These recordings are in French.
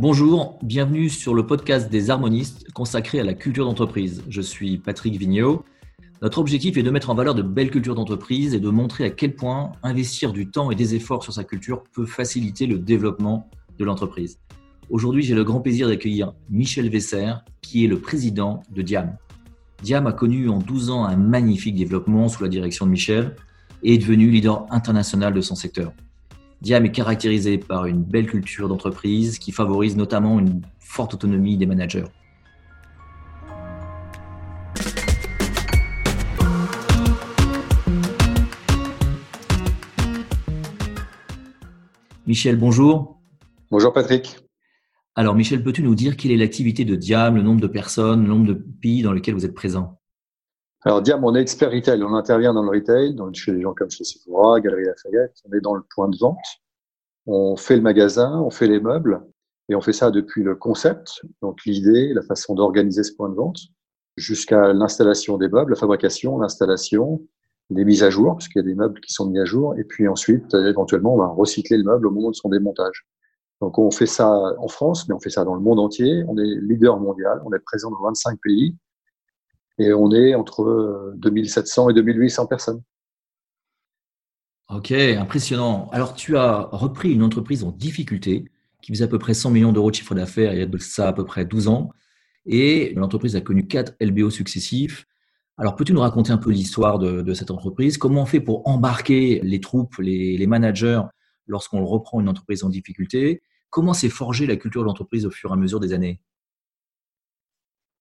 Bonjour, bienvenue sur le podcast des harmonistes consacré à la culture d'entreprise. Je suis Patrick Vigneault. Notre objectif est de mettre en valeur de belles cultures d'entreprise et de montrer à quel point investir du temps et des efforts sur sa culture peut faciliter le développement de l'entreprise. Aujourd'hui, j'ai le grand plaisir d'accueillir Michel Vesser, qui est le président de Diam. Diam a connu en 12 ans un magnifique développement sous la direction de Michel et est devenu leader international de son secteur. Diam est caractérisé par une belle culture d'entreprise qui favorise notamment une forte autonomie des managers. Michel, bonjour. Bonjour Patrick. Alors Michel, peux-tu nous dire quelle est l'activité de Diam, le nombre de personnes, le nombre de pays dans lesquels vous êtes présent? Alors, Diam, on est expert retail. On intervient dans le retail, donc chez les gens comme chez Sephora, Galerie Lafayette. On est dans le point de vente. On fait le magasin, on fait les meubles. Et on fait ça depuis le concept, donc l'idée, la façon d'organiser ce point de vente, jusqu'à l'installation des meubles, la fabrication, l'installation, des mises à jour, parce qu'il y a des meubles qui sont mis à jour. Et puis ensuite, éventuellement, on va recycler le meuble au moment de son démontage. Donc on fait ça en France, mais on fait ça dans le monde entier. On est leader mondial, on est présent dans 25 pays et on est entre 2700 et 2800 personnes. Ok, impressionnant. Alors, tu as repris une entreprise en difficulté qui faisait à peu près 100 millions d'euros de chiffre d'affaires il y a de ça à peu près 12 ans. Et l'entreprise a connu quatre LBO successifs. Alors, peux-tu nous raconter un peu l'histoire de, cette entreprise? Comment on fait pour embarquer les troupes, les, les managers lorsqu'on reprend une entreprise en difficulté? Comment s'est forgée la culture de l'entreprise au fur et à mesure des années?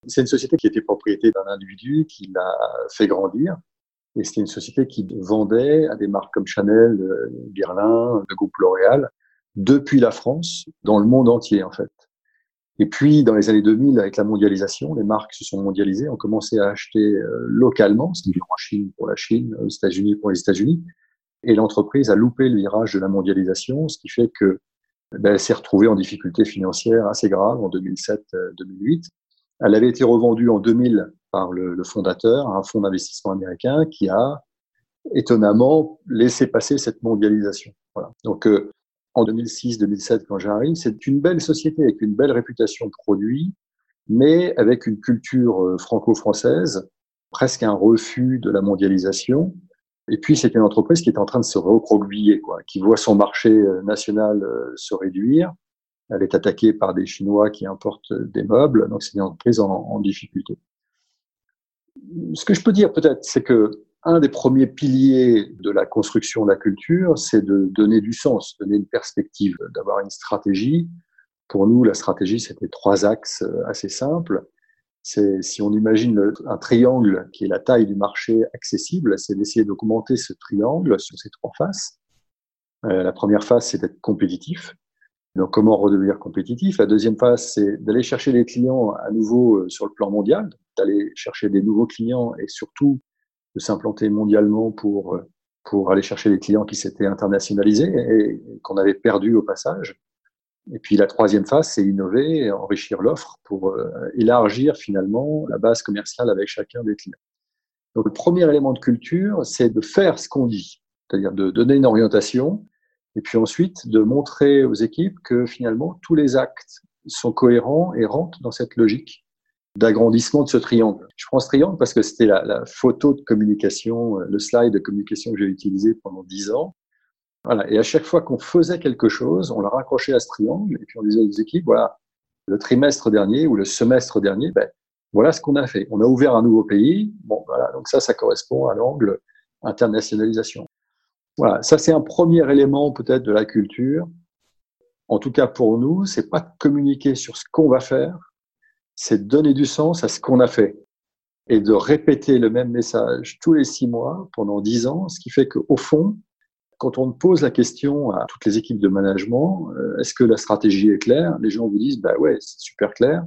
C'est une société qui était propriété d'un individu qui l'a fait grandir. Et c'était une société qui vendait à des marques comme Chanel, euh, Guerlain, le groupe L'Oréal, depuis la France, dans le monde entier en fait. Et puis, dans les années 2000, avec la mondialisation, les marques se sont mondialisées, ont commencé à acheter euh, localement, c'est-à-dire en Chine pour la Chine, aux États-Unis pour les États-Unis. Et l'entreprise a loupé le virage de la mondialisation, ce qui fait que ben, s'est retrouvée en difficulté financière assez grave en 2007-2008. Elle avait été revendue en 2000 par le, fondateur, un fonds d'investissement américain qui a étonnamment laissé passer cette mondialisation. Voilà. Donc, euh, en 2006-2007, quand j'arrive, c'est une belle société avec une belle réputation produit, mais avec une culture euh, franco-française, presque un refus de la mondialisation. Et puis, c'est une entreprise qui est en train de se recroqueviller, quoi, qui voit son marché euh, national se réduire, elle est attaquée par des Chinois qui importent des meubles, donc c'est une entreprise en, difficulté. Ce que je peux dire peut-être, c'est que un des premiers piliers de la construction de la culture, c'est de donner du sens, donner une perspective, d'avoir une stratégie. Pour nous, la stratégie, c'était trois axes assez simples. C'est si on imagine un triangle qui est la taille du marché accessible, c'est d'essayer d'augmenter ce triangle sur ces trois faces. Euh, la première phase, c'est d'être compétitif. Donc, comment redevenir compétitif? La deuxième phase, c'est d'aller chercher des clients à nouveau euh, sur le plan mondial, d'aller chercher des nouveaux clients et surtout de s'implanter mondialement pour, euh, pour aller chercher des clients qui s'étaient internationalisés et qu'on avait perdus au passage. Et puis la troisième phase, c'est innover, enrichir l'offre pour euh, élargir finalement la base commerciale avec chacun des clients. Donc le premier élément de culture, c'est de faire ce qu'on dit, c'est-à-dire de donner une orientation et puis ensuite, de montrer aux équipes que finalement, tous les actes sont cohérents et rentrent dans cette logique d'agrandissement de ce triangle. Je prends ce triangle parce que c'était la, photo de communication, euh, le slide de communication que j'ai utilisé pendant dix ans. Et à chaque fois qu'on faisait quelque chose, on le raccrochait à ce triangle et puis on disait aux équipes, voilà, le trimestre dernier ou le semestre dernier, ben, voilà ce qu'on a fait. On a ouvert un nouveau pays. Bon, voilà. Donc ça, ça correspond à l'angle internationalisation. Voilà, ça c'est un premier élément peut-être de la culture. En tout cas pour nous, c'est pas communiquer sur ce qu'on va faire, c'est donner du sens à ce qu'on a fait et de répéter le même message tous les six mois pendant dix ans, ce qui fait qu'au fond, quand on pose la question à toutes les équipes de management, euh, est-ce que la stratégie est claire Les gens vous disent, bah ouais, c'est super clair.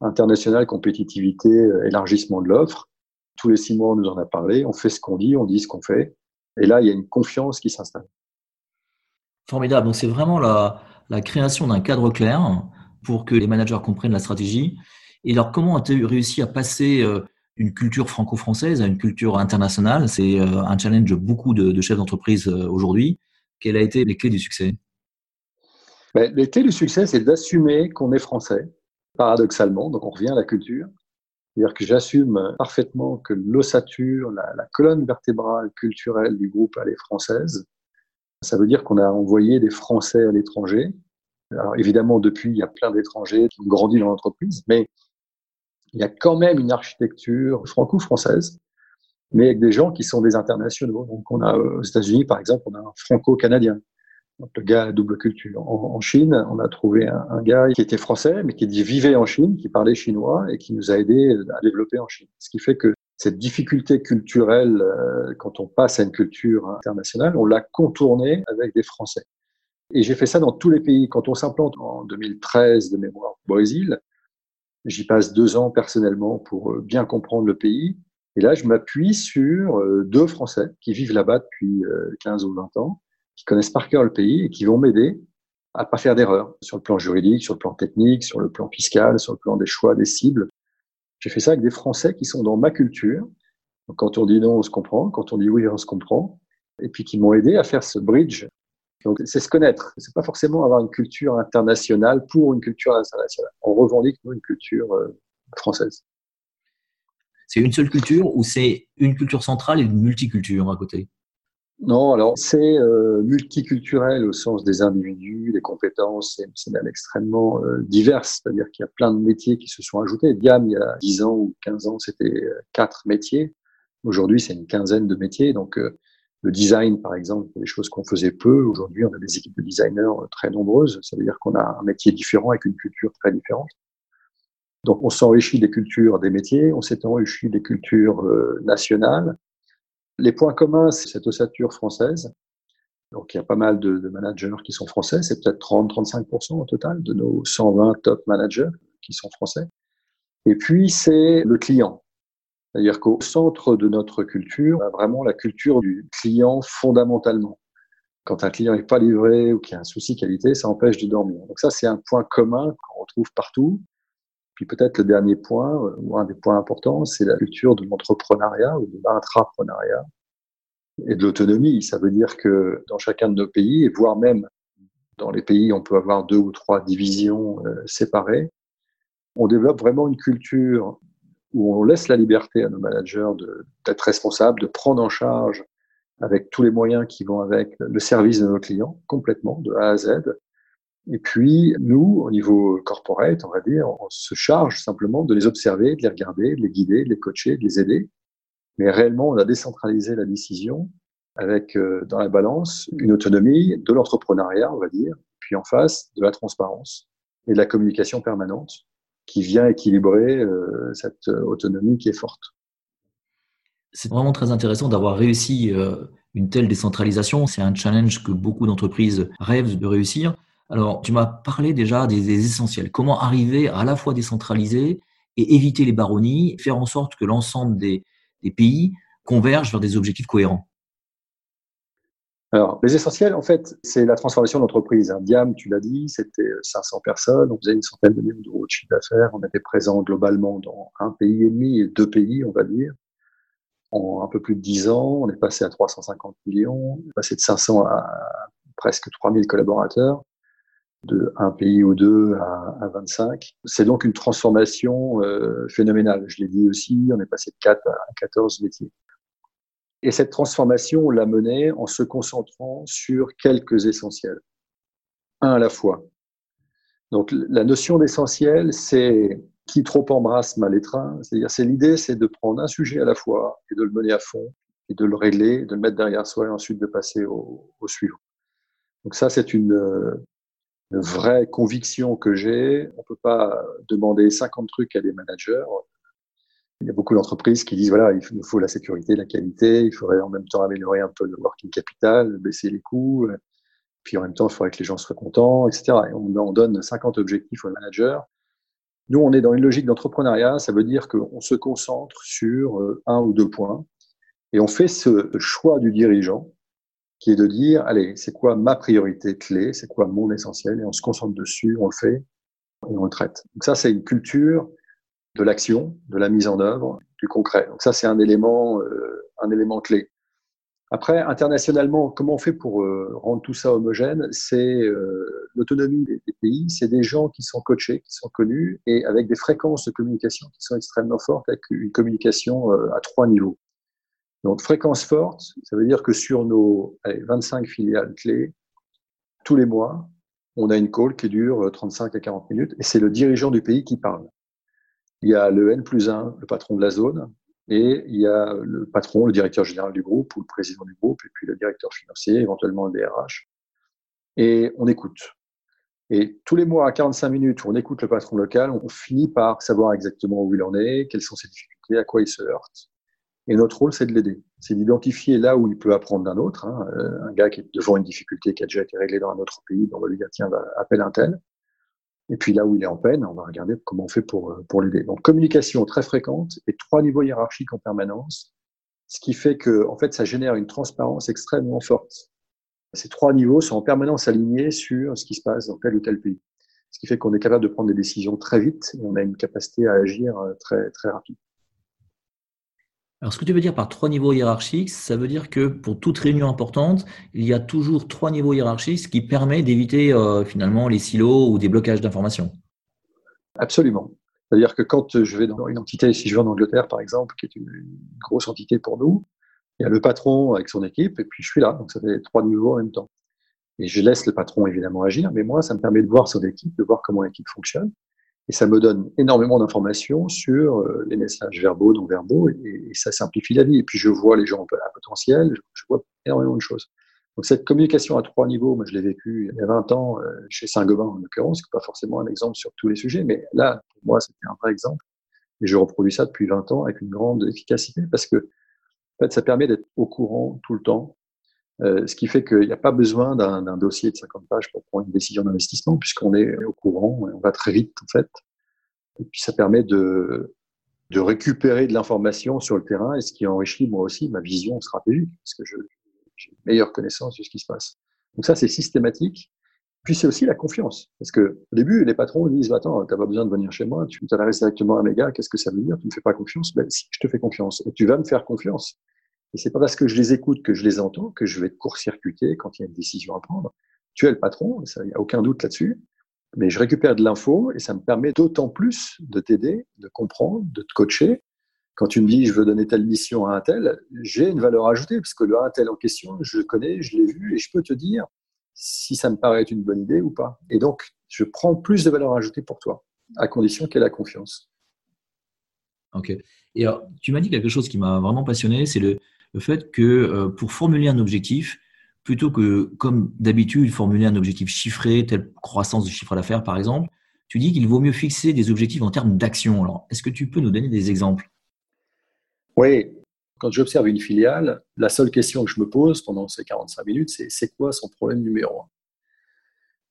International, compétitivité, euh, élargissement de l'offre. Tous les six mois, on nous en a parlé. On fait ce qu'on dit, on dit ce qu'on fait. Et là, il y a une confiance qui s'installe. Formidable. Donc, c'est vraiment la, création d'un cadre clair pour que les managers comprennent la stratégie. Et alors, comment as-tu réussi à passer euh, une culture franco-française à une culture internationale? C'est euh, un challenge de beaucoup de, chefs d'entreprise euh, aujourd'hui. Quelles a été les clés du succès? Ben, Les clés du succès, c'est d'assumer qu'on est français, paradoxalement, donc on revient à la culture. C'est-à-dire que j'assume parfaitement que l'ossature, la, colonne vertébrale culturelle du groupe, elle est française. Ça veut dire qu'on a envoyé des Français à l'étranger. Alors évidemment, depuis, il y a plein d'étrangers qui ont grandi dans l'entreprise, mais il y a quand même une architecture franco-française, mais avec des gens qui sont des internationaux. Donc on a aux États-Unis, par exemple, on a un franco-canadien donc le gars à double culture. En, Chine, on a trouvé un, gars qui était français, mais qui vivait en Chine, qui parlait chinois et qui nous a aidé à développer en Chine. Ce qui fait que cette difficulté culturelle, euh, quand on passe à une culture internationale, on l'a contournée avec des Français. Et j'ai fait ça dans tous les pays. Quand on s'implante en 2013 de mémoire au Brésil, j'y passe deux ans personnellement pour euh, bien comprendre le pays. Et là, je m'appuie sur euh, deux Français qui vivent là-bas depuis 15 ou 20 ans qui connaissent par cœur le pays et qui vont m'aider à pas faire d'erreurs sur le plan juridique, sur le plan technique, sur le plan fiscal, sur le plan des choix, des cibles. J'ai fait ça avec des Français qui sont dans ma culture. Donc, quand on dit non, on se comprend. Quand on dit oui, on se comprend. Et puis qui m'ont aidé à faire ce bridge. Donc, c'est se connaître. C'est pas forcément avoir une culture internationale pour une culture internationale. On revendique nous une culture euh, française. C'est une seule culture ou c'est une culture centrale et une multiculture à côté? Non, alors c'est euh, multiculturel au sens des individus, des compétences, c'est même extrêmement euh, c'est-à-dire qu'il y a plein de métiers qui se sont ajoutés. Diam, il y a 10 ans ou 15 ans, c'était euh, quatre métiers. Aujourd'hui, c'est une quinzaine de métiers. Donc, le design, par exemple, des choses qu'on faisait peu. Aujourd'hui, on a des équipes de designers très nombreuses. Ça veut dire qu'on a un métier différent avec une culture très différente. Donc, on s'enrichit des cultures des métiers, on s'est enrichi des cultures nationales les points communs, c'est cette ossature française. Donc, il y a pas mal de, managers qui sont français. C'est peut-être 30-35% au total de nos 120 top managers qui sont français. Et puis, c'est le client. C'est-à-dire qu'au centre de notre culture, on a vraiment la culture du client fondamentalement. Quand un client n'est pas livré ou qu'il y a un souci qualité, ça empêche de dormir. Donc ça, c'est un point commun qu'on retrouve partout. Puis peut-être le dernier point, euh, ou un des points importants, c'est la culture de l'entrepreneuriat ou de l'intrapreneuriat et de l'autonomie. Ça veut dire que dans chacun de nos pays, et voire même dans les pays on peut avoir deux ou trois divisions euh, séparées, on développe vraiment une culture où on laisse la liberté à nos managers d'être responsables, de prendre en charge avec tous les moyens qui vont avec le service de nos clients complètement, de A à Z, et puis, nous, au niveau corporate, on va dire, on se charge simplement de les observer, de les regarder, de les guider, de les coacher, de les aider. Mais réellement, on a décentralisé la décision avec, euh, dans la balance, une autonomie de l'entrepreneuriat, on va dire, puis en face, de la transparence et de la communication permanente qui vient équilibrer euh, cette euh, autonomie qui est forte. C'est vraiment très intéressant d'avoir réussi une telle décentralisation. C'est un challenge que beaucoup d'entreprises rêvent de réussir. Alors, tu m'as parlé déjà des, essentiels. Comment arriver à, la fois décentraliser et éviter les baronnies, faire en sorte que l'ensemble des, pays convergent vers des objectifs cohérents? Alors, les essentiels, en fait, c'est la transformation d'entreprise. Un Diam, tu l'as dit, c'était 500 personnes, on faisait une centaine de millions d'euros de chiffre d'affaires, on était présent globalement dans un pays et demi et deux pays, on va dire. En un peu plus de 10 ans, on est passé à 350 millions, on est passé de 500 à presque 3000 collaborateurs de un pays ou deux à, à 25. C'est donc une transformation euh, phénoménale. Je l'ai dit aussi, on est passé de 4 à 14 métiers. Et cette transformation, on l'a menée en se concentrant sur quelques essentiels. Un à la fois. Donc la notion d'essentiel, c'est qui trop embrasse mal étreint. C'est-à-dire, c'est l'idée, c'est de prendre un sujet à la fois et de le mener à fond et de le régler, de le mettre derrière soi et ensuite de passer au, au suivant. Donc ça, c'est une, une vraie conviction que j'ai. On peut pas demander 50 trucs à des managers. Il y a beaucoup d'entreprises qui disent voilà, il nous faut la sécurité, la qualité, il faudrait en même temps améliorer un peu le working capital, baisser les coûts, puis en même temps, il faudrait que les gens soient contents, etc. Et on, donne 50 objectifs aux managers. Nous, on est dans une logique d'entrepreneuriat, ça veut dire qu'on se concentre sur euh, un ou deux points et on fait ce choix du dirigeant qui est de dire, allez, c'est quoi ma priorité clé, c'est quoi mon essentiel, et on se concentre dessus, on le fait, et on le traite. Donc ça, c'est une culture de l'action, de la mise en œuvre, du concret. Donc ça, c'est un élément, euh, un élément clé. Après, internationalement, comment on fait pour euh, rendre tout ça homogène? C'est euh, l'autonomie des, pays, c'est des gens qui sont coachés, qui sont connus, et avec des fréquences de communication qui sont extrêmement fortes, avec une communication euh, à trois niveaux. Donc, fréquence forte, ça veut dire que sur nos 25 filiales clés, tous les mois, on a une call qui dure 35 à 40 minutes, et c'est le dirigeant du pays qui parle. Il y a le N plus 1, le patron de la zone, et il y a le patron, le directeur général du groupe ou le président du groupe, et puis le directeur financier, éventuellement le DRH. Et on écoute. Et tous les mois, à 45 minutes, on écoute le patron local, on finit par savoir exactement où il en est, quelles sont ses difficultés, à quoi il se heurte. Et notre rôle, c'est de l'aider. C'est d'identifier là où il peut apprendre d'un autre. Hein. Euh, un gars qui est devant une difficulté qui a déjà été réglée dans un autre pays, on va lui dire, tiens, appelle un tel. Et puis là où il est en peine, on va regarder comment on fait pour, euh, pour l'aider. Donc communication très fréquente et trois niveaux hiérarchiques en permanence, ce qui fait que en fait ça génère une transparence extrêmement forte. Ces trois niveaux sont en permanence alignés sur ce qui se passe dans tel ou tel pays. Ce qui fait qu'on est capable de prendre des décisions très vite et on a une capacité à agir euh, très, très rapide. Alors, ce que tu veux dire par trois niveaux hiérarchiques, ça veut dire que pour toute réunion importante, il y a toujours trois niveaux hiérarchiques, ce qui permet d'éviter euh, finalement les silos ou des blocages d'informations. Absolument. C'est-à-dire que quand je vais dans une entité, si je vais en Angleterre par exemple, qui est une, grosse entité pour nous, il y a le patron avec son équipe et puis je suis là. Donc ça fait trois niveaux en même temps. Et je laisse le patron évidemment agir, mais moi, ça me permet de voir son équipe, de voir comment l'équipe fonctionne. Et ça me donne énormément d'informations sur euh, les messages verbaux, non verbaux, et, ça simplifie la vie. Et puis je vois les gens à potentiel, je vois énormément de choses. Donc cette communication à trois niveaux, moi je l'ai vécu il y a 20 ans euh, chez Saint-Gobain en l'occurrence, qui pas forcément un exemple sur tous les sujets, mais là, pour moi, c'était un vrai exemple. Et je reproduis ça depuis 20 ans avec une grande efficacité parce que en fait, ça permet d'être au courant tout le temps euh, ce qui fait qu'il n'y a pas besoin d'un dossier de 50 pages pour prendre une décision d'investissement, puisqu'on est au courant et on va très vite, en fait. Et puis, ça permet de, de récupérer de l'information sur le terrain, et ce qui enrichit, moi aussi, ma vision stratégique, parce que j'ai une meilleure connaissance de ce qui se passe. Donc ça, c'est systématique. Puis c'est aussi la confiance. Parce que au début, les patrons disent Attends, tu n'as pas besoin de venir chez moi, tu t'adresses directement à mes gars, qu'est-ce que ça veut dire? Tu ne me fais pas confiance? Ben, Si, je te fais confiance. Et tu vas me faire confiance. Et c'est pas parce que je les écoute que je les entends que je vais te court-circuiter quand il y a une décision à prendre. Tu es le patron, il n'y a aucun doute là-dessus. Mais je récupère de l'info et ça me permet d'autant plus de t'aider, de comprendre, de te coacher. Quand tu me dis je veux donner telle mission à un tel, j'ai une valeur ajoutée parce que le un tel en question, je le connais, je l'ai vu et je peux te dire si ça me paraît être une bonne idée ou pas. Et donc, je prends plus de valeur ajoutée pour toi, à condition qu'il y ait la confiance. Ok. Et alors, tu m'as dit quelque chose qui m'a vraiment passionné, c'est le, le fait que euh, pour formuler un objectif, plutôt que comme d'habitude formuler un objectif chiffré, telle croissance du chiffre d'affaires par exemple, tu dis qu'il vaut mieux fixer des objectifs en termes d'action. Alors, est-ce que tu peux nous donner des exemples? Oui, quand j'observe une filiale, la seule question que je me pose pendant ces 45 minutes, c'est c'est quoi son problème numéro un?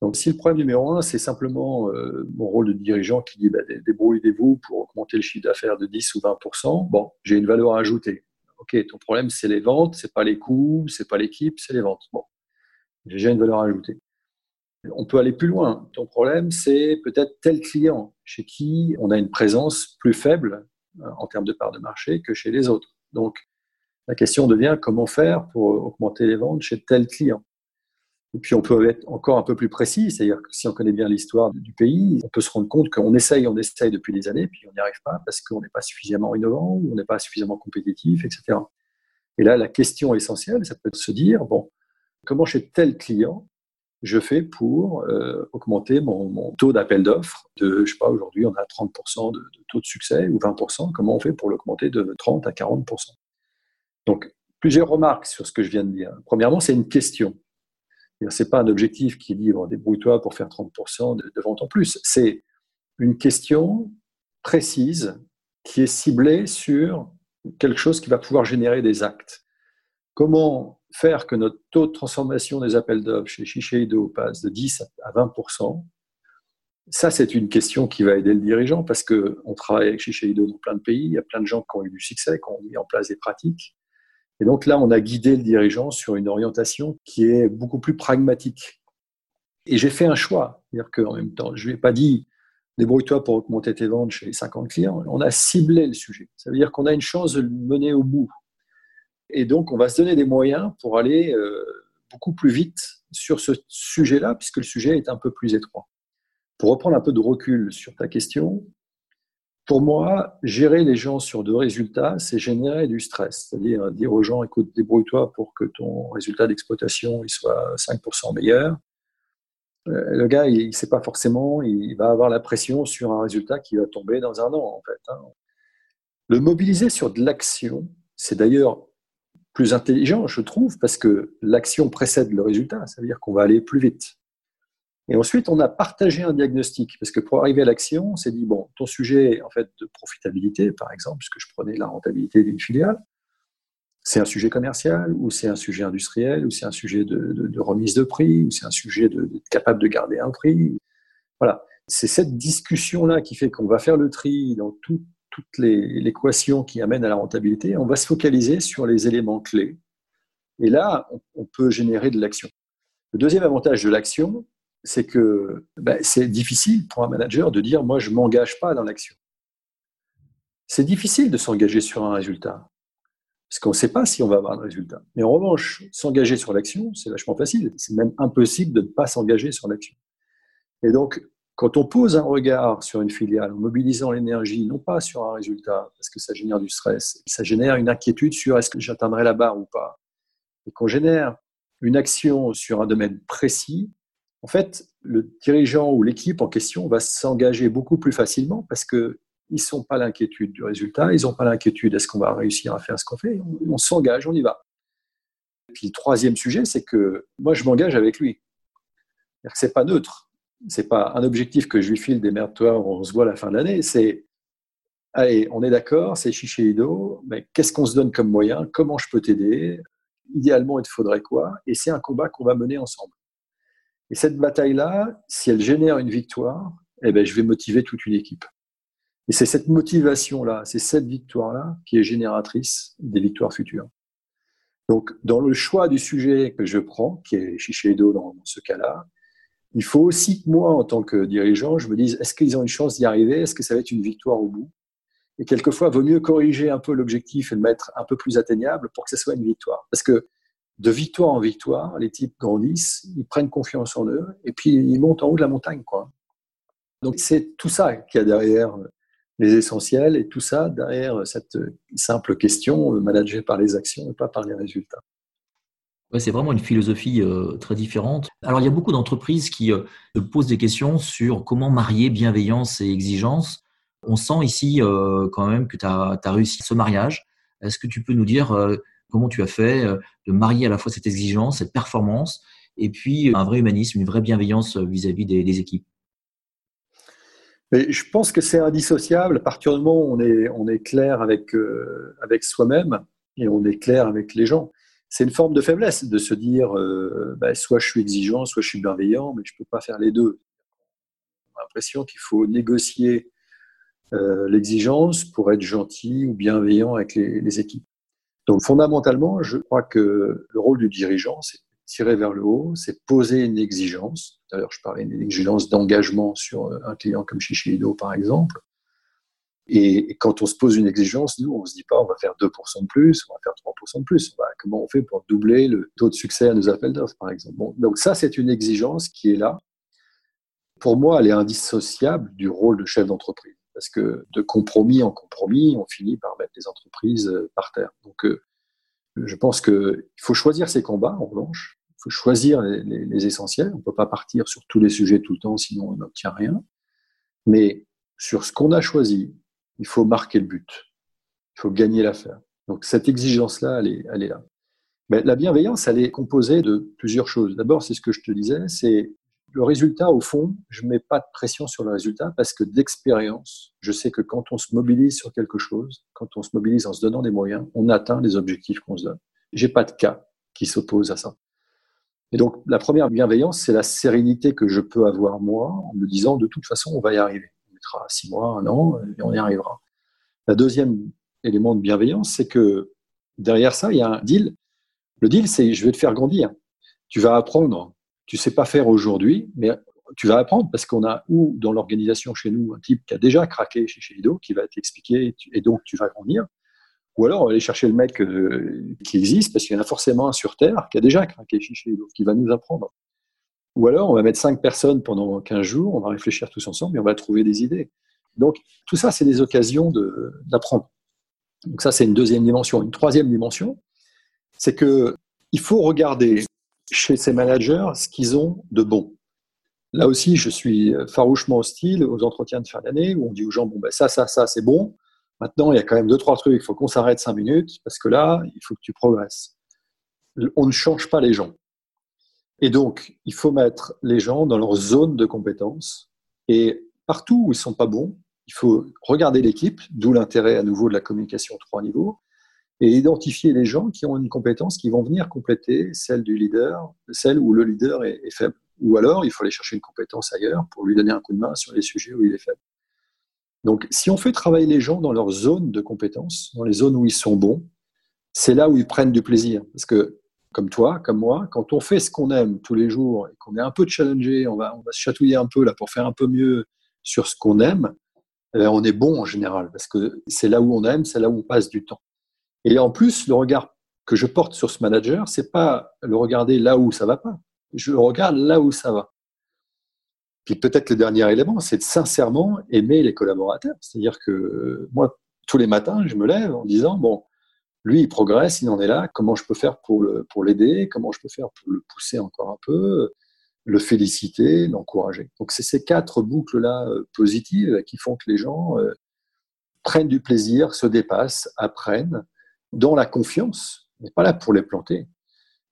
Donc, si le problème numéro un, c'est simplement euh, mon rôle de dirigeant qui dit bah, débrouillez-vous pour augmenter le chiffre d'affaires de 10 ou 20% bon, j'ai une valeur à ajouter. OK, ton problème, c'est les ventes, c'est pas les coûts, c'est pas l'équipe, c'est les ventes. Bon, j'ai déjà une valeur ajoutée. On peut aller plus loin. Ton problème, c'est peut-être tel client chez qui on a une présence plus faible euh, en termes de part de marché que chez les autres. Donc, la question devient comment faire pour augmenter les ventes chez tel client. Et puis on peut être encore un peu plus précis, c'est-à-dire que si on connaît bien l'histoire du pays, on peut se rendre compte qu'on essaye, on essaye depuis des années, puis on n'y arrive pas parce qu'on n'est pas suffisamment innovant, on n'est pas suffisamment compétitif, etc. Et là, la question essentielle, ça peut se dire, bon, comment chez tel client je fais pour euh, augmenter mon, taux d'appel d'offres de, je sais pas, aujourd'hui on a 30% de, de, taux de succès ou 20%, comment on fait pour l'augmenter de 30 à 40% Donc, plusieurs remarques sur ce que je viens de dire. Premièrement, c'est une question. Ce n'est pas un objectif qui dit débrouille-toi pour faire 30% de, de vente en plus. C'est une question précise qui est ciblée sur quelque chose qui va pouvoir générer des actes. Comment faire que notre taux de transformation des appels d'offres chez Shiseido passe de 10 à 20% Ça, c'est une question qui va aider le dirigeant parce qu'on travaille avec Shiseido dans plein de pays, il y a plein de gens qui ont eu du succès, qui ont mis en place des pratiques. Et donc là, on a guidé le dirigeant sur une orientation qui est beaucoup plus pragmatique. Et j'ai fait un choix. C'est-à-dire qu'en même temps, je ne lui ai pas dit débrouille-toi pour augmenter tes ventes chez les 50 clients. On a ciblé le sujet. Ça veut dire qu'on a une chance de le mener au bout. Et donc, on va se donner des moyens pour aller euh, beaucoup plus vite sur ce sujet-là, puisque le sujet est un peu plus étroit. Pour reprendre un peu de recul sur ta question, pour moi, gérer les gens sur deux résultats, c'est générer du stress. C'est-à-dire dire aux gens, écoute, débrouille-toi pour que ton résultat d'exploitation il soit 5% meilleur. Euh, le gars, il ne sait pas forcément, il va avoir la pression sur un résultat qui va tomber dans un an, en fait. Hein. Le mobiliser sur de l'action, c'est d'ailleurs plus intelligent, je trouve, parce que l'action précède le résultat. Ça veut dire qu'on va aller plus vite. Et ensuite, on a partagé un diagnostic, parce que pour arriver à l'action, on s'est dit, bon, ton sujet en fait de profitabilité, par exemple, puisque je prenais la rentabilité d'une filiale, c'est un sujet commercial, ou c'est un sujet industriel, ou c'est un sujet de, remise de prix, ou c'est un sujet de, capable de garder un prix. Voilà. C'est cette discussion-là qui fait qu'on va faire le tri dans toutes les équations qui amènent à la rentabilité. On va se focaliser sur les éléments clés. Et là, on peut générer de l'action. Le deuxième avantage de l'action, c'est que ben, c'est difficile pour un manager de dire moi je ne m'engage pas dans l'action. C'est difficile de s'engager sur un résultat, parce qu'on ne sait pas si on va avoir un résultat. Mais en revanche, s'engager sur l'action, c'est vachement facile. C'est même impossible de ne pas s'engager sur l'action. Et donc, quand on pose un regard sur une filiale en mobilisant l'énergie, non pas sur un résultat, parce que ça génère du stress, ça génère une inquiétude sur est-ce que j'atteindrai la barre ou pas, et qu'on génère une action sur un domaine précis, en fait, le dirigeant ou l'équipe en question va s'engager beaucoup plus facilement parce qu'ils ne sont pas l'inquiétude du résultat, ils n'ont pas l'inquiétude est-ce qu'on va réussir à faire ce qu'on fait, on, s'engage, on y va. Et puis le troisième sujet, c'est que moi je m'engage avec lui. Ce n'est pas neutre, c'est pas un objectif que je lui file des merdes toi, on se voit à la fin de l'année, c'est allez, on est d'accord, c'est Ido, mais qu'est-ce qu'on se donne comme moyen, comment je peux t'aider, idéalement il te faudrait quoi, et c'est un combat qu'on va mener ensemble. Et cette bataille-là, si elle génère une victoire, eh ben, je vais motiver toute une équipe. Et c'est cette motivation-là, c'est cette victoire-là qui est génératrice des victoires futures. Donc, dans le choix du sujet que je prends, qui est Shiseido dans ce cas-là, il faut aussi que moi, en tant que dirigeant, je me dise, est-ce qu'ils ont une chance d'y arriver? Est-ce que ça va être une victoire au bout? Et quelquefois, il vaut mieux corriger un peu l'objectif et le mettre un peu plus atteignable pour que ce soit une victoire. Parce que de victoire en victoire, les types grandissent, ils prennent confiance en eux, et puis ils montent en haut de la montagne. Quoi. Donc c'est tout ça qu'il y a derrière les essentiels, et tout ça derrière cette simple question managée par les actions et pas par les résultats. c'est vraiment une philosophie euh, très différente. Alors il y a beaucoup d'entreprises qui euh, posent des questions sur comment marier bienveillance et exigence. On sent ici euh, quand même que tu as, réussi ce mariage. Est-ce que tu peux nous dire comment tu as fait euh, de marier à la fois cette exigence, cette performance, et puis un vrai humanisme, une vraie bienveillance euh, vis-à-vis des, équipes mais je pense que c'est indissociable à partir du moment où on est, on est clair avec, euh, soi-même et on est clair avec les gens. C'est une forme de faiblesse de se dire bah, soit je suis exigeant, soit je suis bienveillant, mais je ne peux pas faire les deux. On l'impression qu'il faut négocier l'exigence pour être gentil ou bienveillant avec les équipes. Donc fondamentalement, je crois que le rôle du dirigeant, c'est tirer vers le haut, c'est poser une exigence. D'ailleurs, je parlais d'une exigence d'engagement sur euh, un client comme Shiseido, par exemple. Et quand on se pose une exigence, nous, on ne se dit pas on va faire 2% de plus, on va faire 3% de plus. comment on fait pour doubler le taux de succès à nos appels d'offres, par exemple? Donc ça, c'est une exigence qui est là. Pour moi, elle est indissociable du rôle de chef d'entreprise parce que de compromis en compromis, on finit par mettre les entreprises euh, par terre. Donc, euh, je pense qu'il faut choisir ses combats, en revanche. Il faut choisir les, essentiels. On ne peut pas partir sur tous les sujets tout le temps, sinon on n'obtient rien. Mais sur ce qu'on a choisi, il faut marquer le but. Il faut gagner l'affaire. Donc, cette exigence-là, elle est, elle est là. Mais la bienveillance, elle est composée de plusieurs choses. D'abord, c'est ce que je te disais, c'est le résultat, au fond, je ne mets pas de pression sur le résultat parce que d'expérience, je sais que quand on se mobilise sur quelque chose, quand on se mobilise en se donnant des moyens, on atteint les objectifs qu'on se donne. J'ai pas de cas qui s'oppose à ça. Et donc, la première bienveillance, c'est la sérénité que je peux avoir moi en me disant, de toute façon, on va y arriver. On mettra six mois, un an, et on y arrivera. La deuxième élément de bienveillance, c'est que derrière ça, il y a un deal. Le deal, c'est je vais te faire grandir. Tu vas apprendre tu sais pas faire aujourd'hui, mais tu vas apprendre parce qu'on a ou dans l'organisation chez nous un type qui a déjà craqué chez Ido qui va t'expliquer et donc tu vas grandir, Ou alors, on va aller chercher le mec euh, qui existe, parce qu'il y en a forcément un sur Terre qui a déjà craqué fichier, donc qui va nous apprendre. Ou alors, on va mettre cinq personnes pendant 15 jours, on va réfléchir tous ensemble et on va trouver des idées. Donc, tout ça, c'est des occasions d'apprendre. Donc, ça, c'est une deuxième dimension. Une troisième dimension, c'est que il faut regarder chez ces managers ce qu'ils ont de bon. Là aussi, je suis farouchement hostile aux entretiens de fin d'année où on dit aux gens bon ben ça, ça, ça, c'est bon. Maintenant, il y a quand même deux trois trucs. Il faut qu'on s'arrête cinq minutes parce que là, il faut que tu progresses. On ne change pas les gens. Et donc, il faut mettre les gens dans leur zone de compétence. Et partout où ils sont pas bons, il faut regarder l'équipe, d'où l'intérêt à nouveau de la communication trois niveaux et identifier les gens qui ont une compétence qui vont venir compléter celle du leader, celle où le leader est, faible. Ou alors, il faut aller chercher une compétence ailleurs pour lui donner un coup de main sur les sujets où il est faible. Donc, si on fait travailler les gens dans leur zone de compétence, dans les zones où ils sont bons, c'est là où ils prennent du plaisir. Parce que, comme toi, comme moi, quand on fait ce qu'on aime tous les jours et qu'on est un peu challengé, on va, on va se chatouiller un peu là pour faire un peu mieux sur ce qu'on aime, eh on est bon en général. Parce que c'est là où on aime, c'est là où on passe du temps. Et en plus, le regard que je porte sur ce manager, c'est pas le regarder là où ça va pas. Je le regarde là où ça va. Puis peut-être le dernier élément, c'est de sincèrement aimer les collaborateurs. C'est-à-dire que moi, tous les matins, je me lève en disant, bon, lui, il progresse, il en est là, comment je peux faire pour l'aider, pour comment je peux faire pour le pousser encore un peu, le féliciter, l'encourager. Donc c'est ces quatre boucles-là euh, positives qui font que les gens euh, prennent du plaisir, se dépassent, apprennent, dans la confiance. On n'est pas là pour les planter.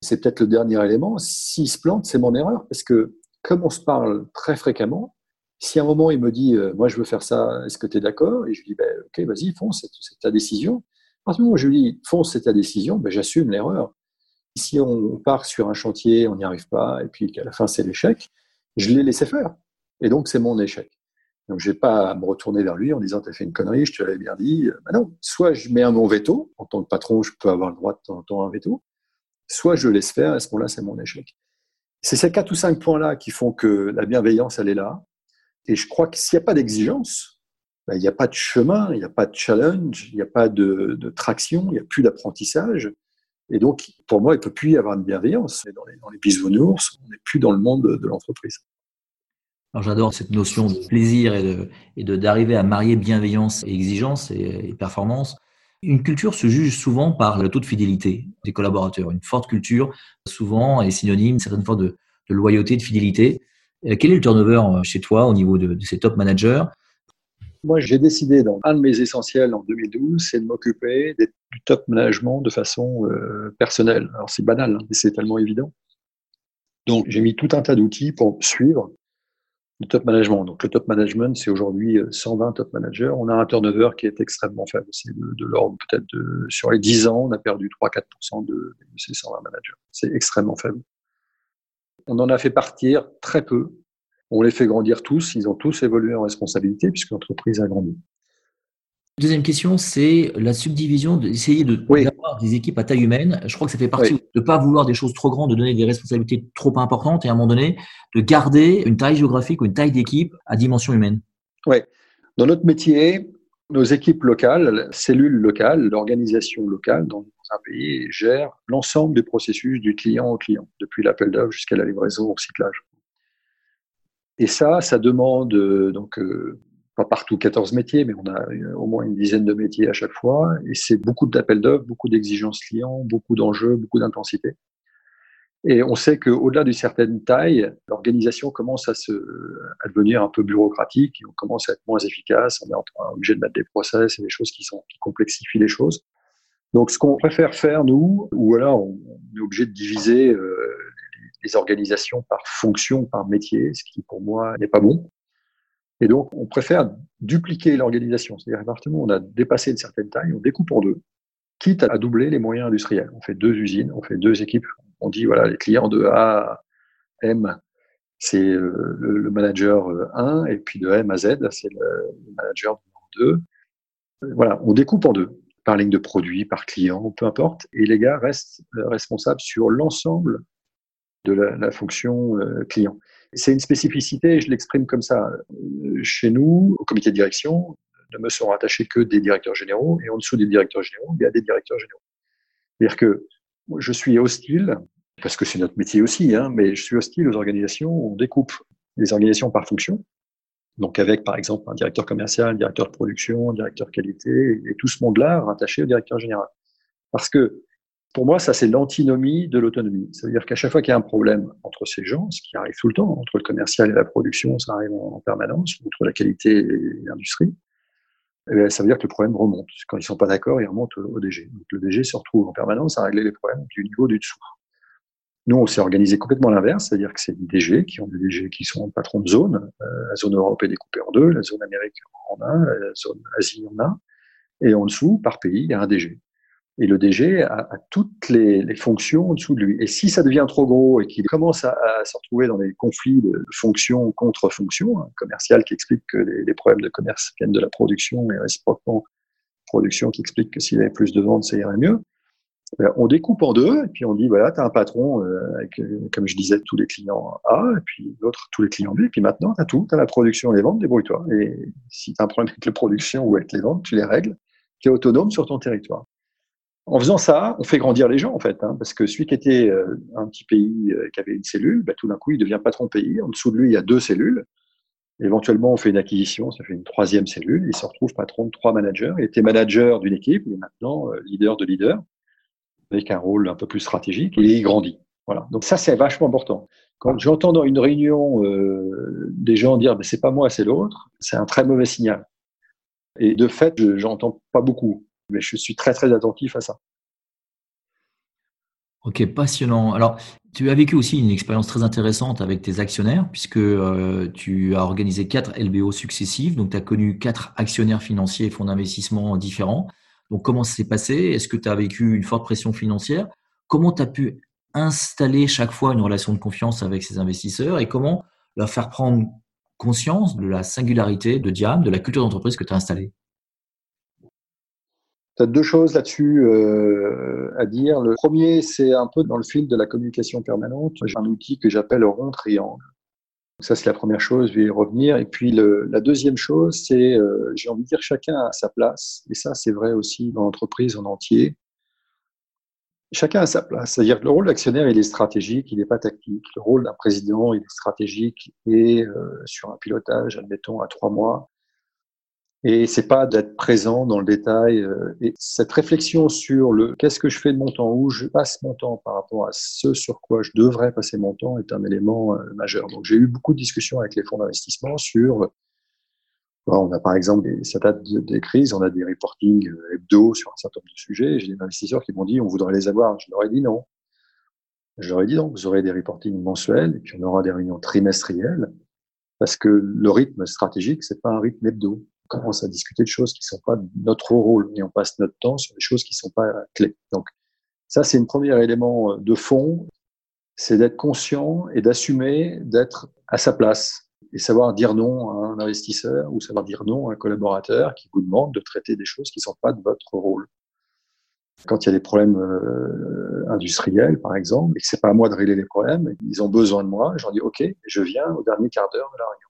C'est peut-être le dernier élément. S'ils se plantent, c'est mon erreur, parce que comme on se parle très fréquemment, si à un moment il me dit euh, moi je veux faire ça, est-ce que tu es d'accord? Et je lui dis ben, ok, vas-y, fonce, c'est ta décision. À partir du moment où je lui dis fonce, c'est ta décision, ben, j'assume l'erreur. Si on part sur un chantier, on n'y arrive pas, et puis qu'à la fin c'est l'échec, je l'ai laissé faire. Et donc c'est mon échec. Donc, je n'ai pas à me retourner vers lui en disant, tu as fait une connerie, je te l'avais bien dit. Ben non, soit je mets un mon veto, en tant que patron, je peux avoir le droit de temps un veto, soit je laisse faire, à ce moment-là, c'est mon échec. C'est ces quatre ou cinq points-là qui font que la bienveillance, elle est là. Et je crois que s'il n'y a pas d'exigence, ben, il n'y a pas de chemin, il n'y a pas de challenge, il n'y a pas de, traction, il n'y a plus d'apprentissage. Et donc, pour moi, il ne peut plus y avoir de bienveillance. Dans les, dans les bisounours, on n'est plus dans le monde de l'entreprise. Alors j'adore cette notion de plaisir et de d'arriver à marier bienveillance et exigence et, performance. Une culture se juge souvent par le taux de fidélité des collaborateurs. Une forte culture, souvent, est synonyme certaines fois de, de loyauté, de fidélité. Euh, quel est le turnover euh, chez toi au niveau de, de ces top managers? Moi, j'ai décidé, dans un de mes essentiels en 2012, c'est de m'occuper du top management de façon euh, personnelle. Alors c'est banal, hein, mais c'est tellement évident. Donc j'ai mis tout un tas d'outils pour suivre le top management. Donc le top management, c'est aujourd'hui 120 euh, top managers. On a un turnover qui est extrêmement faible. C'est de, l'ordre peut-être de sur les 10 ans, on a perdu 3-4% de, ces 120 managers. C'est extrêmement faible. On en a fait partir très peu. On les fait grandir tous. Ils ont tous évolué en responsabilité puisque l'entreprise a grandi. Deuxième question, c'est la subdivision, d'essayer de, d'avoir des équipes à taille humaine. Je crois que ça fait partie de ne pas vouloir des choses trop grandes, de donner des responsabilités trop importantes et à un moment donné, de garder une taille géographique ou une taille d'équipe à dimension humaine. Oui. Dans notre métier, nos équipes locales, cellules locales, l'organisation locale dans un pays gère l'ensemble des processus du client au client, depuis l'appel d'offres jusqu'à la livraison au recyclage. Et ça, ça demande euh, donc euh, pas partout 14 métiers, mais on a au moins une dizaine de métiers à chaque fois. Et c'est beaucoup d'appels d'offres, beaucoup d'exigences clients, beaucoup d'enjeux, beaucoup d'intensité. Et on sait qu'au-delà d'une certaine taille, l'organisation commence à, se, à devenir un peu bureaucratique, on commence à être moins efficace, on est obligé de mettre des process et des choses qui, sont, qui complexifient les choses. Donc ce qu'on préfère faire, nous, ou alors on, est obligé de diviser euh, les organisations par fonction, par métier, ce qui pour moi n'est pas bon. Et donc, on préfère dupliquer l'organisation. C'est-à-dire, à on a dépassé une certaine taille, on découpe en deux, quitte à doubler les moyens industriels. On fait deux usines, on fait deux équipes. On dit, voilà, les clients de A à M, c'est le manager 1, et puis de M à Z, c'est le manager 2. Voilà, on découpe en deux, par ligne de produit, par client, peu importe. Et les gars restent responsables sur l'ensemble de la, fonction euh, client. C'est une spécificité, je l'exprime comme ça. Chez nous, au comité de direction ne me sont rattachés que des directeurs généraux, et en dessous des directeurs généraux, il y a des directeurs généraux. C'est-à-dire que je suis hostile, parce que c'est notre métier aussi, hein, mais je suis hostile aux organisations où on découpe les organisations par fonction, donc avec par exemple un directeur commercial, un directeur de production, un directeur qualité, et tout ce monde-là rattaché au directeur général. Parce que pour moi, ça c'est l'antinomie de l'autonomie. Ça veut dire qu'à chaque fois qu'il y a un problème entre ces gens, ce qui arrive tout le temps, entre le commercial et la production, ça arrive en permanence, entre la qualité et l'industrie, eh ça veut dire que le problème remonte. Quand ils sont pas d'accord, ils remontent au DG. Donc le DG se retrouve en permanence à régler les problèmes du niveau du dessous. Nous, on s'est organisé complètement l'inverse, c'est-à-dire que c'est des DG qui ont des DG qui sont patrons de zone. Euh, la zone Europe est découpée en deux, la zone Amérique en a, la zone Asie en a. Et en dessous, par pays, il y a un DG. Et le DG a, toutes les, fonctions en dessous de lui. Et si ça devient trop gros et qu'il commence à, se retrouver dans des conflits de fonctions contre fonctions, hein, commercial qui explique que les, problèmes de commerce viennent de la production et réciproquement production qui explique que s'il y avait plus de ventes, ça irait mieux. Euh, on découpe en deux et puis on dit voilà, tu as un patron euh, avec, euh, comme je disais, tous les clients A et puis l'autre, tous les clients B. Et puis maintenant, tu as tout, tu as la production et les ventes, débrouille-toi. Et si tu as un problème avec la production ou avec les ventes, tu les règles. Tu es autonome sur ton territoire. En faisant ça, on fait grandir les gens en fait, hein, parce que celui qui était euh, un petit pays euh, qui avait une cellule, bah, tout d'un coup il devient patron pays. En dessous de lui, il y a deux cellules. Éventuellement, on fait une acquisition, ça fait une troisième cellule. Il se retrouve patron de trois managers. Il était manager d'une équipe, il est maintenant euh, leader de leader, avec un rôle un peu plus stratégique, et il grandit. Voilà. Donc ça, c'est vachement important. Quand j'entends dans une réunion des gens dire mais c'est pas moi, c'est l'autre, c'est un très mauvais signal. Et de fait, je j'entends pas beaucoup mais je suis très très attentif à ça. Ok, passionnant. Alors, tu as vécu aussi une expérience très intéressante avec tes actionnaires, puisque euh, tu as organisé quatre LBO successifs, donc tu as connu quatre actionnaires financiers et fonds d'investissement différents. Donc, comment ça s'est passé? Est-ce que tu as vécu une forte pression financière? Comment tu as pu installer chaque fois une relation de confiance avec ces investisseurs? Et comment leur faire prendre conscience de la singularité de Diam, de la culture d'entreprise que tu as installée? Tu as deux choses là-dessus euh, à dire. Le premier, c'est un peu dans le fil de la communication permanente. J'ai un outil que j'appelle rond triangle. ça, c'est la première chose, je vais y revenir. Et puis, le, la deuxième chose, c'est, euh, j'ai envie de dire, chacun à sa place. Et ça, c'est vrai aussi dans l'entreprise en entier. Chacun a sa place. C'est-à-dire que le rôle d'actionnaire, il est stratégique, il n'est pas tactique. Le rôle d'un président, il est stratégique et euh, sur un pilotage, admettons, à trois mois, et c'est pas d'être présent dans le détail. Euh, et cette réflexion sur le qu'est-ce que je fais de mon temps, où je passe mon temps par rapport à ce sur quoi je devrais passer mon temps est un élément euh, majeur. Donc j'ai eu beaucoup de discussions avec les fonds d'investissement sur on a par exemple des, ça date des crises, on a des reportings euh, hebdo sur un certain nombre de sujets. J'ai des investisseurs qui m'ont dit on voudrait les avoir. Je leur ai dit non. Je leur ai dit non, vous aurez des reportings mensuels et puis on aura des réunions trimestrielles parce que le rythme stratégique c'est pas un rythme hebdo commence à discuter de choses qui ne sont pas notre rôle et on passe notre temps sur des choses qui ne sont pas clés. Donc, ça, c'est un premier élément de fond, c'est d'être conscient et d'assumer d'être à sa place et savoir dire non à un investisseur ou savoir dire non à un collaborateur qui vous demande de traiter des choses qui ne sont pas de votre rôle. Quand il y a des problèmes euh, industriels, par exemple, et que c'est pas à moi de régler les problèmes, ils ont besoin de moi, je leur dis OK, je viens au dernier quart d'heure de la réunion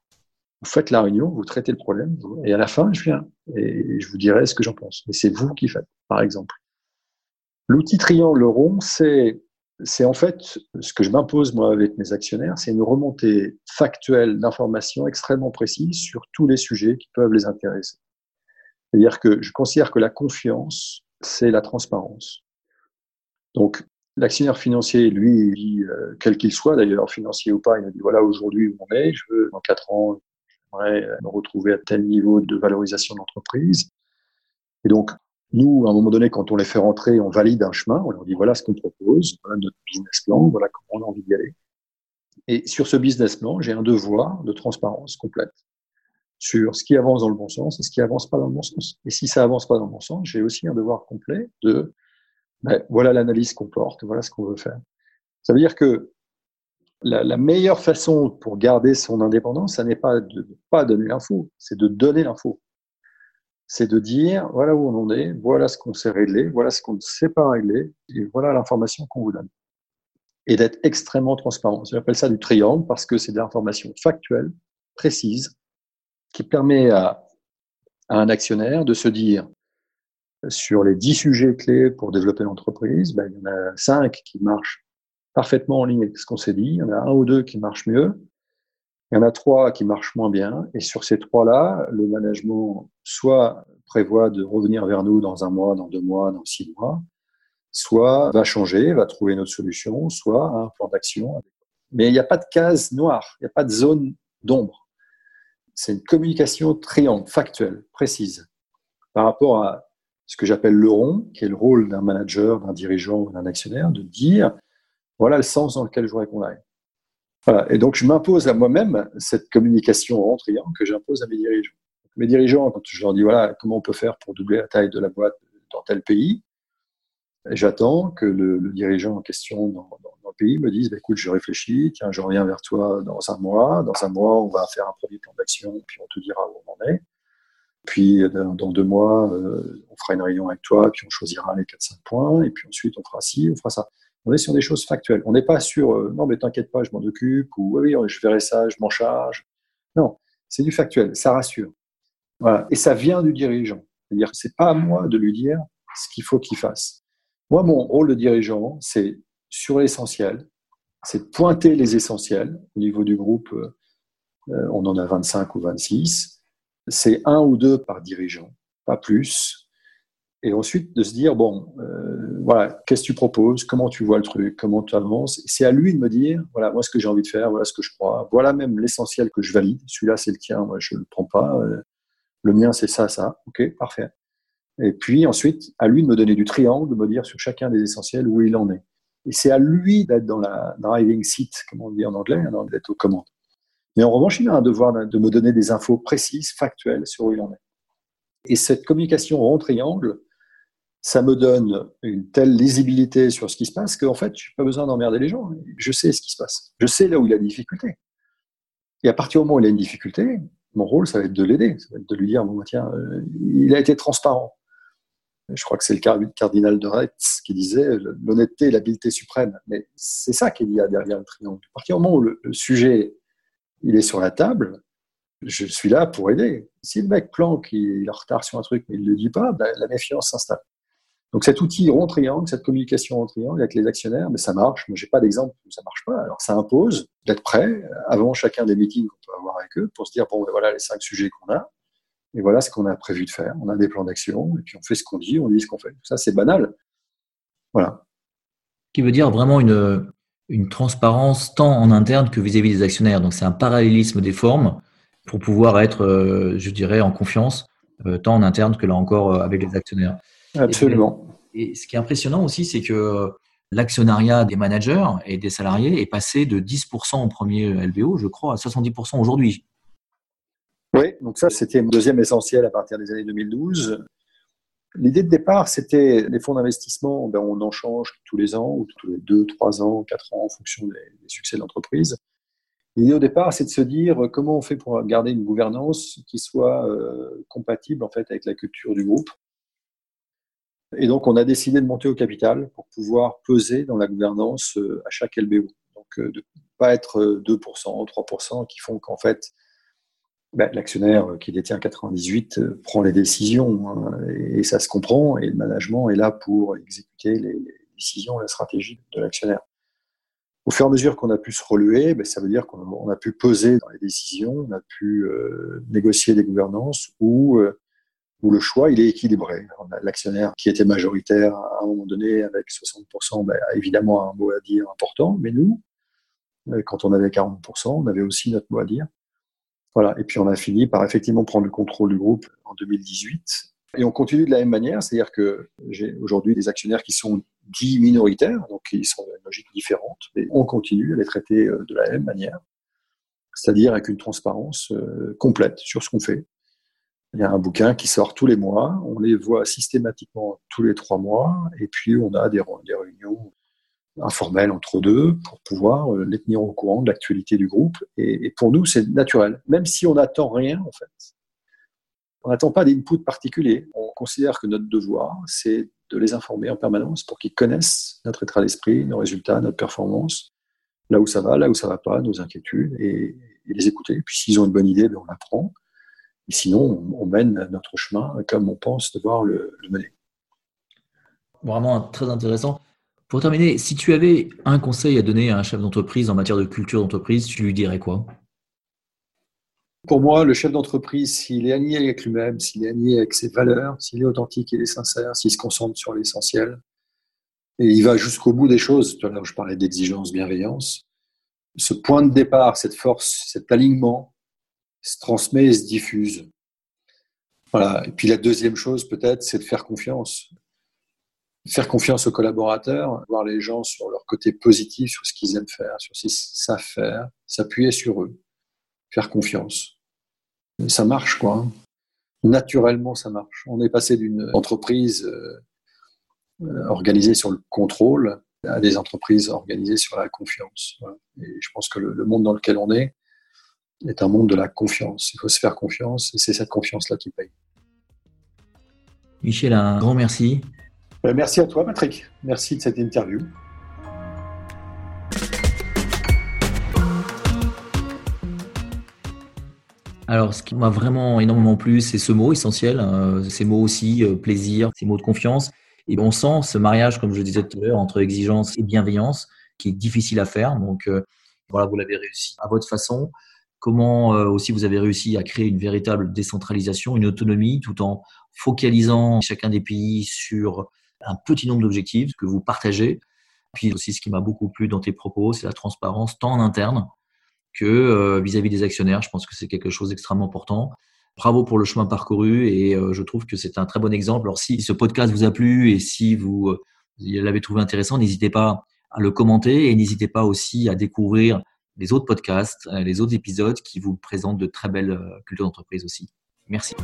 vous faites la réunion, vous traitez le problème, et à la fin, je viens et je vous dirai ce que j'en pense. Mais c'est vous qui faites, par exemple. L'outil triangle rond, c'est en fait ce que je m'impose moi avec mes actionnaires, c'est une remontée factuelle d'informations extrêmement précises sur tous les sujets qui peuvent les intéresser. C'est-à-dire que je considère que la confiance, c'est la transparence. Donc, l'actionnaire financier, lui, euh, quel qu'il soit d'ailleurs, financier ou pas, il me dit voilà aujourd'hui où on est, je veux dans quatre ans me retrouver à tel niveau de valorisation d'entreprise. Et donc, nous, à un moment donné, quand on les fait rentrer, on valide un chemin, on leur dit voilà ce qu'on propose, voilà notre business plan, voilà comment on a envie d'y aller. Et sur ce business plan, j'ai un devoir de transparence complète sur ce qui avance dans le bon sens et ce qui avance pas dans le bon sens. Et si ça avance pas dans le bon sens, j'ai aussi un devoir complet de ben, voilà l'analyse qu'on porte, voilà ce qu'on veut faire. Ça veut dire que la, meilleure façon pour garder son indépendance, ça n'est pas de ne pas donner l'info, c'est de donner l'info. C'est de dire, voilà où on en est, voilà ce qu'on sait régler, voilà ce qu'on ne sait pas régler, et voilà l'information qu'on vous donne. Et d'être extrêmement transparent. J'appelle ça du triangle parce que c'est de l'information factuelle, précise, qui permet à, un actionnaire de se dire, sur les 10 sujets clés pour développer l'entreprise, ben, il y en a 5 qui marchent parfaitement en ligne avec ce qu'on s'est dit, il y en a un ou deux qui marchent mieux, il y en a trois qui marchent moins bien, et sur ces trois-là, le management soit prévoit de revenir vers nous dans un mois, dans deux mois, dans six mois, soit va changer, va trouver une autre solution, soit un plan d'action. Mais il n'y a pas de case noire, il n'y a pas de zone d'ombre. C'est une communication triangle, factuelle, précise, par rapport à ce que j'appelle le rond, qui est le rôle d'un manager, d'un dirigeant ou d'un actionnaire, de dire voilà le sens dans lequel je voudrais qu'on aille. Voilà. Et donc, je m'impose à moi-même cette communication triangle que j'impose à mes dirigeants. Mes dirigeants, quand je leur dis voilà comment on peut faire pour doubler la taille de la boîte dans tel pays, j'attends que le, dirigeant en question dans, le pays me dise bah, écoute, je réfléchis, tiens, je reviens vers toi dans un mois. Dans un mois, on va faire un premier plan d'action, puis on te dira où on en est. Puis dans deux mois, euh, on fera une réunion avec toi, puis on choisira les 4-5 points, et puis ensuite on fera ci, on fera ça. On est sur des choses factuelles. On n'est pas sur euh, non mais t'inquiète pas, je m'en occupe, ou oui, je ferai ça, je m'en charge. Non, c'est du factuel, ça rassure. Voilà. Et ça vient du dirigeant. C'est-à-dire que c'est pas à moi de lui dire ce qu'il faut qu'il fasse. Moi, mon rôle de dirigeant, c'est sur l'essentiel, c'est de pointer les essentiels. Au niveau du groupe, euh, on en a 25 ou 26 c'est un ou deux par dirigeant, pas plus. Et ensuite de se dire, bon, euh, voilà, qu'est-ce que tu proposes, comment tu vois le truc, comment tu avances? C'est à lui de me dire, voilà, moi ce que j'ai envie de faire, voilà ce que je crois, voilà même l'essentiel que je valide. Celui-là, c'est le tien, moi je ne le prends pas. Euh, le mien, c'est ça, ça. Ok, parfait. Et puis ensuite, à lui de me donner du triangle, de me dire sur chacun des essentiels où il en est. Et c'est à lui d'être dans la driving seat, comme on dit en anglais, hein, d'être aux commandes. Mais en revanche, il a un devoir de me donner des infos précises, factuelles sur où il en est. Et cette communication rond triangle, ça me donne une telle lisibilité sur ce qui se passe qu'en fait, je n'ai pas besoin d'emmerder les gens. Je sais ce qui se passe. Je sais là où il a des difficultés. Et à partir du moment où il a une difficulté, mon rôle, ça va être de l'aider. Ça va être de lui dire, bon, tiens, euh, il a été transparent. Je crois que c'est le cardinal de Retz qui disait l'honnêteté et l'habileté suprême. Mais c'est ça qu'il y a derrière le triangle. À partir du moment où le sujet il est sur la table, je suis là pour aider. Si le mec planque, il est en retard sur un truc, mais il ne le dit pas, ben, la méfiance s'installe. Donc cet outil rond triangle, cette communication rond triangle avec les actionnaires, mais ça marche. Moi, j'ai pas d'exemple où ça marche pas. Alors ça impose d'être prêt avant chacun des meetings qu'on peut avoir avec eux pour se dire bon, ben, voilà les cinq sujets qu'on a, et voilà ce qu'on a prévu de faire. On a des plans d'action, et puis on fait ce qu'on dit, on dit ce qu'on fait. Ça, c'est banal. Voilà. Qui veut dire vraiment une, une transparence tant en interne que vis-à-vis des actionnaires. Donc c'est un parallélisme des formes pour pouvoir être, euh, je dirais, en confiance, euh, tant en interne que là encore euh, avec les actionnaires. Absolument. Et, ce qui est impressionnant aussi, c'est que l'actionnariat des managers et des salariés est passé de 10% au premier LBO, je crois, à 70% aujourd'hui. Oui, donc ça, c'était un deuxième essentiel à partir des années 2012. L'idée de départ, c'était les fonds d'investissement, ben, on en change tous les ans, ou tous les deux, trois ans, quatre ans, en fonction des, succès de l'entreprise. L'idée au départ, c'est de se dire comment on fait pour garder une gouvernance qui soit euh, compatible en fait avec la culture du groupe. Et donc, on a décidé de monter au capital pour pouvoir peser dans la gouvernance euh, à chaque LBO. Donc, euh, de ne pas être 2%, 3% qui font qu'en fait, ben, l'actionnaire qui détient 98 euh, prend les décisions hein, et, ça se comprend et le management est là pour exécuter les, décisions et la stratégie de l'actionnaire. Au fur et à mesure qu'on a pu se relever, ben, ça veut dire qu'on a pu peser dans les décisions, on a pu euh, négocier des gouvernances où, euh, où le choix il est équilibré. L'actionnaire qui était majoritaire à un moment donné avec 60% ben, a évidemment un mot à dire important, mais nous, quand on avait 40%, on avait aussi notre mot à dire. Voilà. Et puis on a fini par effectivement prendre le contrôle du groupe en 2018. Et on continue de la même manière, c'est-à-dire que j'ai aujourd'hui des actionnaires qui sont dits minoritaires, donc ils sont dans une logique différente, mais on continue à les traiter euh, de la même manière, c'est-à-dire avec une transparence euh, complète sur ce qu'on fait. Il y a un bouquin qui sort tous les mois, on les voit systématiquement tous les trois mois, et puis on a des, réunions informel entre deux pour pouvoir euh, les tenir au courant de l'actualité du groupe. Et, pour nous, c'est naturel, même si on n'attend rien en fait. On n'attend pas d'input particulier. On considère que notre devoir, c'est de les informer en permanence pour qu'ils connaissent notre état d'esprit, nos résultats, notre performance, là où ça va, là où ça va pas, nos inquiétudes, et, les écouter. puis s'ils ont une bonne idée, ben, on la prend. Sinon, on, mène notre chemin comme on pense devoir le, le mener. Vraiment très intéressant. Pour terminer, si tu avais un conseil à donner à un chef d'entreprise en matière de culture d'entreprise, tu lui dirais quoi? Pour moi, le chef d'entreprise, s'il est aligné avec lui-même, s'il est aligné avec ses valeurs, s'il est authentique, il est sincère, s'il se concentre sur l'essentiel, et il va jusqu'au bout des choses, tout à l'heure je parlais d'exigence, bienveillance, ce point de départ, cette force, cet alignement se transmet et se diffuse. Voilà. Et puis la deuxième chose, peut-être, c'est de faire confiance. Faire confiance aux collaborateurs, voir les gens sur leur côté positif, sur ce qu'ils aiment faire, sur ce qu'ils savent faire, s'appuyer sur eux, faire confiance. Ça marche, quoi. Naturellement, ça marche. On est passé d'une entreprise euh, organisée sur le contrôle à des entreprises organisées sur la confiance. Et je pense que le, monde dans lequel on est est un monde de la confiance. Il faut se faire confiance et c'est cette confiance-là qui paye. Michel, un grand merci. Euh, merci à toi, Patrick. Merci de cette interview. Alors, ce qui m'a vraiment énormément plu, c'est ce mot essentiel, hein, ces mots aussi, euh, plaisir, ces mots de confiance. Et on sent ce mariage, comme je disais tout à l'heure, entre exigence et bienveillance, qui est difficile à faire. Donc, euh, voilà, vous l'avez réussi à votre façon. Comment euh, aussi vous avez réussi à créer une véritable décentralisation, une autonomie, tout en focalisant chacun des pays sur un petit nombre d'objectifs que vous partagez. Puis aussi, ce qui m'a beaucoup plu dans tes propos, c'est la transparence tant en interne que euh, vis-à-vis -vis des actionnaires. Je pense que c'est quelque chose d'extrêmement important. Bravo pour le chemin parcouru et euh, je trouve que c'est un très bon exemple. Alors si ce podcast vous a plu et si vous, l'avez trouvé intéressant, n'hésitez pas à le commenter et n'hésitez pas aussi à découvrir les autres podcasts, euh, les autres épisodes qui vous présentent de très belles cultures d'entreprise aussi. Merci.